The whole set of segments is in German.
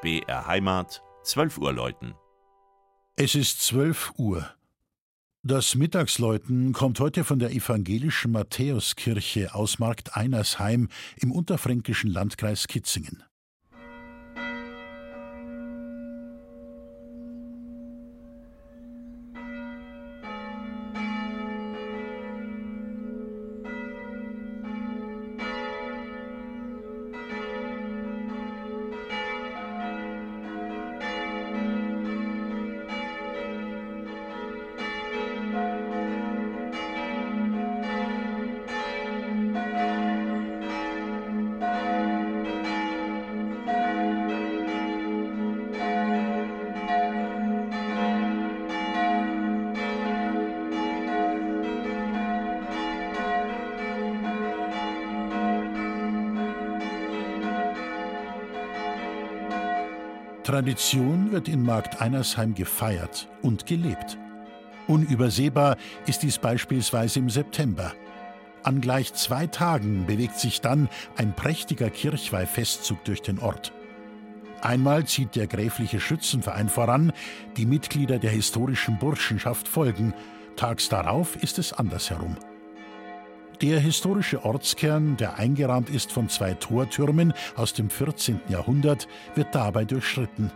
BR Heimat, 12 Uhr läuten. Es ist 12 Uhr. Das Mittagsläuten kommt heute von der evangelischen Matthäuskirche aus Markt Einersheim im unterfränkischen Landkreis Kitzingen. Tradition wird in Markt Einersheim gefeiert und gelebt. Unübersehbar ist dies beispielsweise im September. An gleich zwei Tagen bewegt sich dann ein prächtiger Kirchweihfestzug durch den Ort. Einmal zieht der gräfliche Schützenverein voran, die Mitglieder der historischen Burschenschaft folgen, tags darauf ist es andersherum. Der historische Ortskern, der eingerahmt ist von zwei Tortürmen aus dem 14. Jahrhundert, wird dabei durchschritten.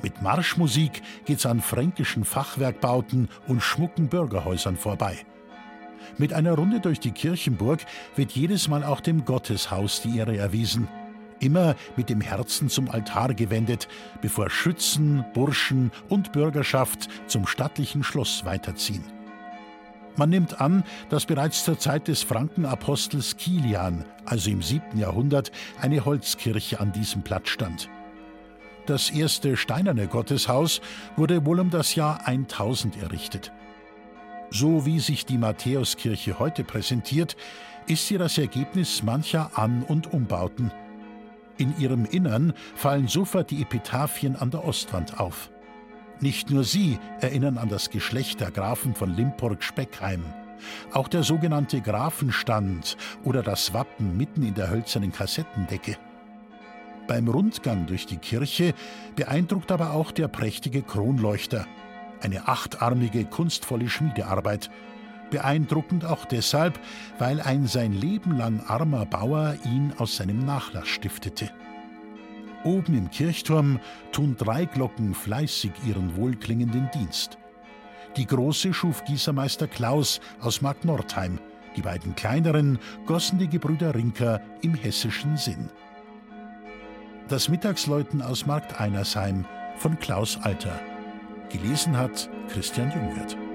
Mit Marschmusik geht's an fränkischen Fachwerkbauten und schmucken Bürgerhäusern vorbei. Mit einer Runde durch die Kirchenburg wird jedes Mal auch dem Gotteshaus die Ehre erwiesen. Immer mit dem Herzen zum Altar gewendet, bevor Schützen, Burschen und Bürgerschaft zum stattlichen Schloss weiterziehen. Man nimmt an, dass bereits zur Zeit des Frankenapostels Kilian, also im 7. Jahrhundert, eine Holzkirche an diesem Platz stand. Das erste steinerne Gotteshaus wurde wohl um das Jahr 1000 errichtet. So wie sich die Matthäuskirche heute präsentiert, ist sie das Ergebnis mancher An- und Umbauten. In ihrem Innern fallen sofort die Epitaphien an der Ostwand auf. Nicht nur sie erinnern an das Geschlecht der Grafen von Limburg-Speckheim. Auch der sogenannte Grafenstand oder das Wappen mitten in der hölzernen Kassettendecke. Beim Rundgang durch die Kirche beeindruckt aber auch der prächtige Kronleuchter, eine achtarmige, kunstvolle Schmiedearbeit. Beeindruckend auch deshalb, weil ein sein Leben lang armer Bauer ihn aus seinem Nachlass stiftete. Oben im Kirchturm tun drei Glocken fleißig ihren wohlklingenden Dienst. Die große schuf Gießermeister Klaus aus Mark Nordheim, die beiden kleineren gossen die Gebrüder Rinker im hessischen Sinn. Das Mittagsläuten aus Markt Einersheim von Klaus Alter. Gelesen hat Christian Jungwirth.